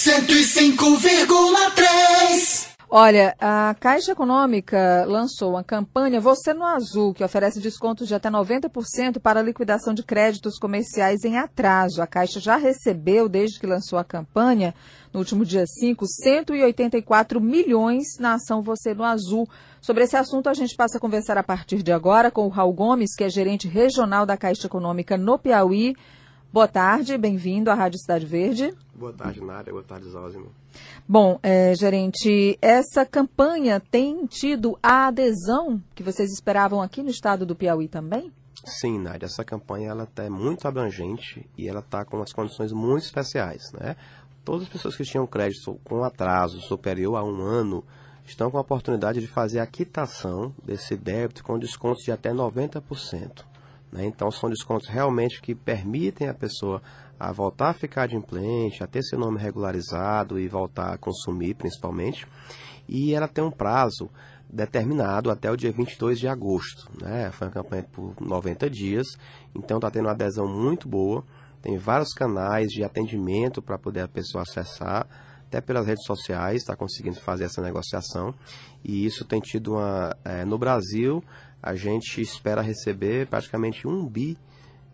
105,3 Olha, a Caixa Econômica lançou uma campanha Você no Azul, que oferece descontos de até 90% para a liquidação de créditos comerciais em atraso. A Caixa já recebeu, desde que lançou a campanha, no último dia 5, 184 milhões na ação Você no Azul. Sobre esse assunto, a gente passa a conversar a partir de agora com o Raul Gomes, que é gerente regional da Caixa Econômica no Piauí. Boa tarde, bem-vindo à Rádio Cidade Verde. Boa tarde, Nádia. Boa tarde, Zózimo. Bom, é, gerente, essa campanha tem tido a adesão que vocês esperavam aqui no estado do Piauí também? Sim, Nádia. Essa campanha ela é muito abrangente e ela está com umas condições muito especiais, né? Todas as pessoas que tinham crédito com atraso superior a um ano estão com a oportunidade de fazer a quitação desse débito com descontos de até 90%. Né? Então, são descontos realmente que permitem a pessoa a voltar a ficar adimplente, a ter seu nome regularizado e voltar a consumir, principalmente. E ela tem um prazo determinado até o dia 22 de agosto. Né? Foi uma campanha por 90 dias, então está tendo uma adesão muito boa. Tem vários canais de atendimento para poder a pessoa acessar, até pelas redes sociais, está conseguindo fazer essa negociação. E isso tem tido uma. É, no Brasil, a gente espera receber praticamente um bi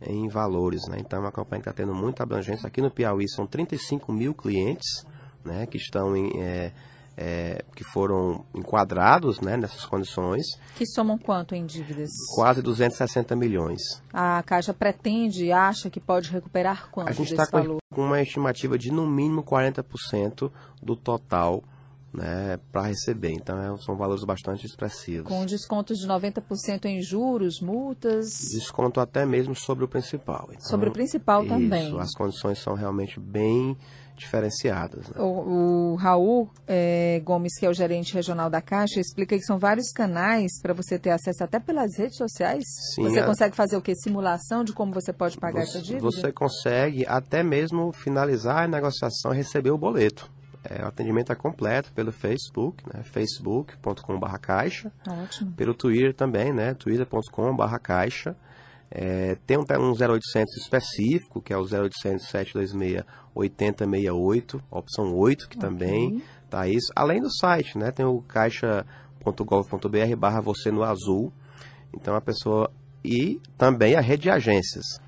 em valores. Né? Então, é uma campanha que está tendo muita abrangência. Aqui no Piauí são 35 mil clientes né, que estão em. É, é, que foram enquadrados né, nessas condições. Que somam quanto em dívidas? Quase 260 milhões. A Caixa pretende, acha que pode recuperar quanto A gente está com uma estimativa de no mínimo 40% do total né, para receber. Então, é, são valores bastante expressivos. Com descontos de 90% em juros, multas? Desconto até mesmo sobre o principal. Então, sobre o principal isso, também. As condições são realmente bem diferenciadas. Né? O, o, Raul é, Gomes, que é o gerente regional da Caixa, explica que são vários canais para você ter acesso até pelas redes sociais. Sim, você a... consegue fazer o que? Simulação de como você pode pagar você, essa dívida? Você consegue até mesmo finalizar a negociação e receber o boleto. É, o atendimento é completo pelo Facebook, né, facebook.com.br caixa. Ótimo. Pelo Twitter também, né, twitter.com.br caixa. É, tem um, um 0800 específico, que é o 0800 726 8068, opção 8, que okay. também tá isso. Além do site, né, tem o caixa.gov.br barra você no azul. Então a pessoa... E também a rede de agências.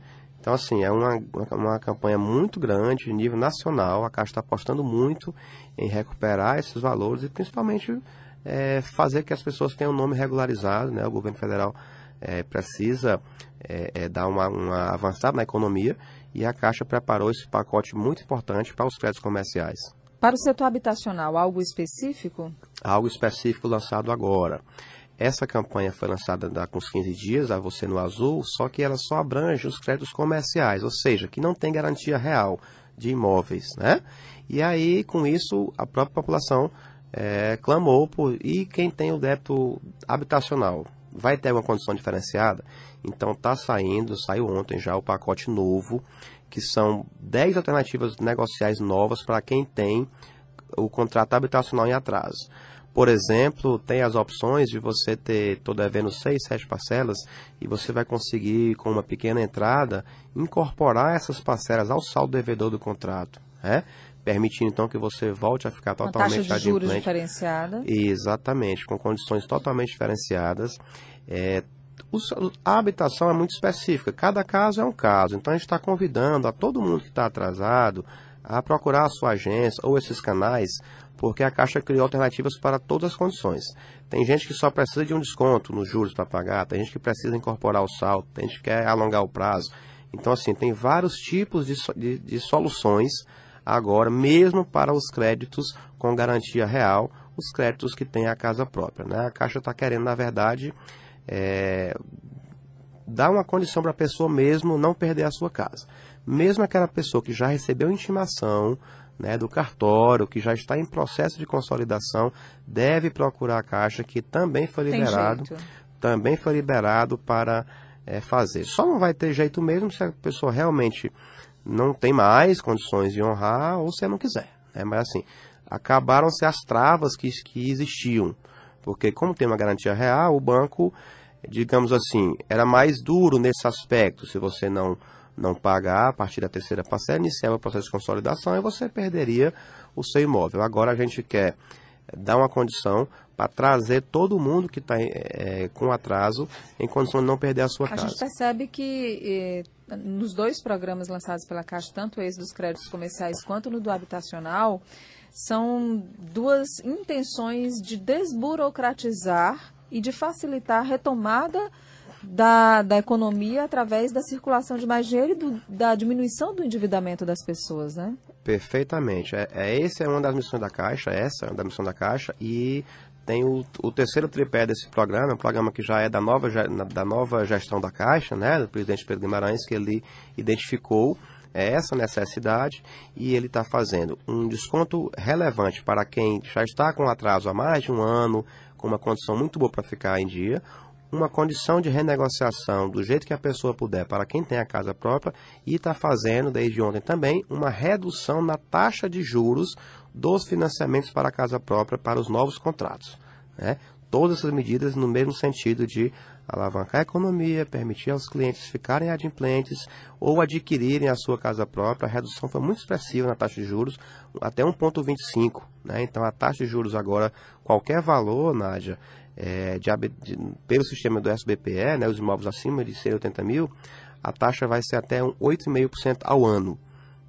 Então, assim, é uma, uma campanha muito grande, de nível nacional. A Caixa está apostando muito em recuperar esses valores e, principalmente, é, fazer que as pessoas tenham o nome regularizado. Né? O governo federal é, precisa é, é, dar uma, uma avançada na economia e a Caixa preparou esse pacote muito importante para os créditos comerciais. Para o setor habitacional, algo específico? Algo específico lançado agora. Essa campanha foi lançada há uns 15 dias, a Você no Azul, só que ela só abrange os créditos comerciais, ou seja, que não tem garantia real de imóveis, né? E aí, com isso, a própria população é, clamou por... E quem tem o débito habitacional? Vai ter uma condição diferenciada? Então, está saindo, saiu ontem já o pacote novo, que são 10 alternativas negociais novas para quem tem o contrato habitacional em atraso. Por exemplo, tem as opções de você ter, estou devendo 6, 7 parcelas, e você vai conseguir, com uma pequena entrada, incorporar essas parcelas ao saldo devedor do contrato. Né? Permitindo então que você volte a ficar uma totalmente taxa de juros diferenciada. Exatamente, com condições totalmente diferenciadas. É, a habitação é muito específica, cada caso é um caso. Então a gente está convidando a todo mundo que está atrasado a procurar a sua agência ou esses canais porque a Caixa criou alternativas para todas as condições. Tem gente que só precisa de um desconto nos juros para pagar, tem gente que precisa incorporar o saldo, tem gente que quer alongar o prazo. Então, assim, tem vários tipos de, de, de soluções agora, mesmo para os créditos com garantia real, os créditos que têm a casa própria. Né? A Caixa está querendo, na verdade, é, dar uma condição para a pessoa mesmo não perder a sua casa. Mesmo aquela pessoa que já recebeu intimação né, do cartório, que já está em processo de consolidação, deve procurar a Caixa, que também foi liberado, também foi liberado para é, fazer. Só não vai ter jeito mesmo se a pessoa realmente não tem mais condições de honrar ou se não quiser. Né? Mas assim, acabaram-se as travas que, que existiam. Porque como tem uma garantia real, o banco, digamos assim, era mais duro nesse aspecto. Se você não não pagar a partir da terceira parcela, iniciava o processo de consolidação e você perderia o seu imóvel. Agora a gente quer dar uma condição para trazer todo mundo que está é, com atraso em condição de não perder a sua a casa. A gente percebe que eh, nos dois programas lançados pela Caixa, tanto esse dos créditos comerciais quanto no do habitacional, são duas intenções de desburocratizar e de facilitar a retomada da, da economia através da circulação de mais dinheiro e do, da diminuição do endividamento das pessoas, né? Perfeitamente. É, é, esse é uma das missões da Caixa, essa é uma da missão da Caixa, e tem o, o, terceiro tripé desse programa, um programa que já é da nova, da nova gestão da Caixa, né, do presidente Pedro Guimarães, que ele identificou essa necessidade e ele está fazendo um desconto relevante para quem já está com atraso há mais de um ano, com uma condição muito boa para ficar em dia, uma condição de renegociação do jeito que a pessoa puder para quem tem a casa própria e está fazendo desde ontem também uma redução na taxa de juros dos financiamentos para a casa própria para os novos contratos. Né? Todas essas medidas no mesmo sentido de alavancar a economia, permitir aos clientes ficarem adimplentes ou adquirirem a sua casa própria. A redução foi muito expressiva na taxa de juros, até 1,25. Né? Então a taxa de juros agora, qualquer valor, Nádia, é, de, de, pelo sistema do SBPE, né, os imóveis acima de 180 mil, a taxa vai ser até 8,5% ao ano.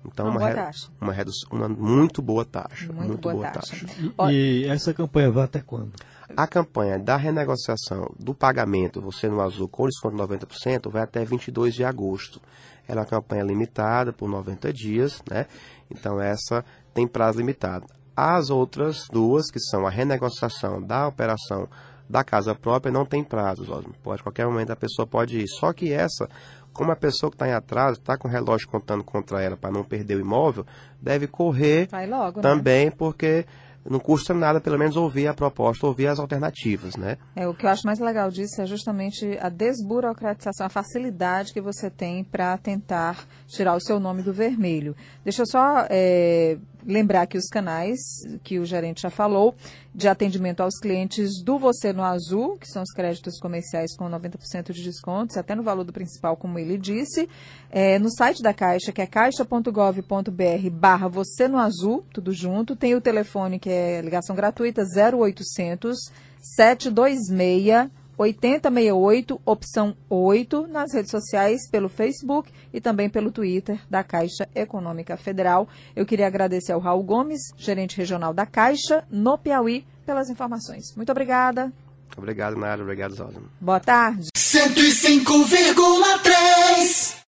Então, uma, uma, taxa. uma, redução, uma muito boa taxa. Muito, muito boa, boa, taxa. taxa. E, e essa campanha vai até quando? A campanha da renegociação do pagamento, você no azul com desconto de 90%, vai até 22 de agosto. Ela é uma campanha limitada por 90 dias, né? Então essa tem prazo limitado. As outras duas, que são a renegociação da operação da casa própria não tem prazos. Pode, qualquer momento a pessoa pode ir. Só que essa, como a pessoa que está em atraso, está com o relógio contando contra ela para não perder o imóvel, deve correr logo, né? também, né? porque não custa nada, pelo menos, ouvir a proposta, ouvir as alternativas, né? É, o que eu acho mais legal disso é justamente a desburocratização, a facilidade que você tem para tentar tirar o seu nome do vermelho. Deixa eu só é, lembrar que os canais que o gerente já falou, de atendimento aos clientes do Você no Azul, que são os créditos comerciais com 90% de descontos, até no valor do principal, como ele disse, é, no site da Caixa, que é caixa.gov.br barra Você no Azul, tudo junto, tem o telefone que é ligação gratuita 0800 726 8068, opção 8, nas redes sociais, pelo Facebook e também pelo Twitter da Caixa Econômica Federal. Eu queria agradecer ao Raul Gomes, gerente regional da Caixa, no Piauí, pelas informações. Muito obrigada. Obrigado, Nádia. Obrigado, Zózimo. Boa tarde. 105,3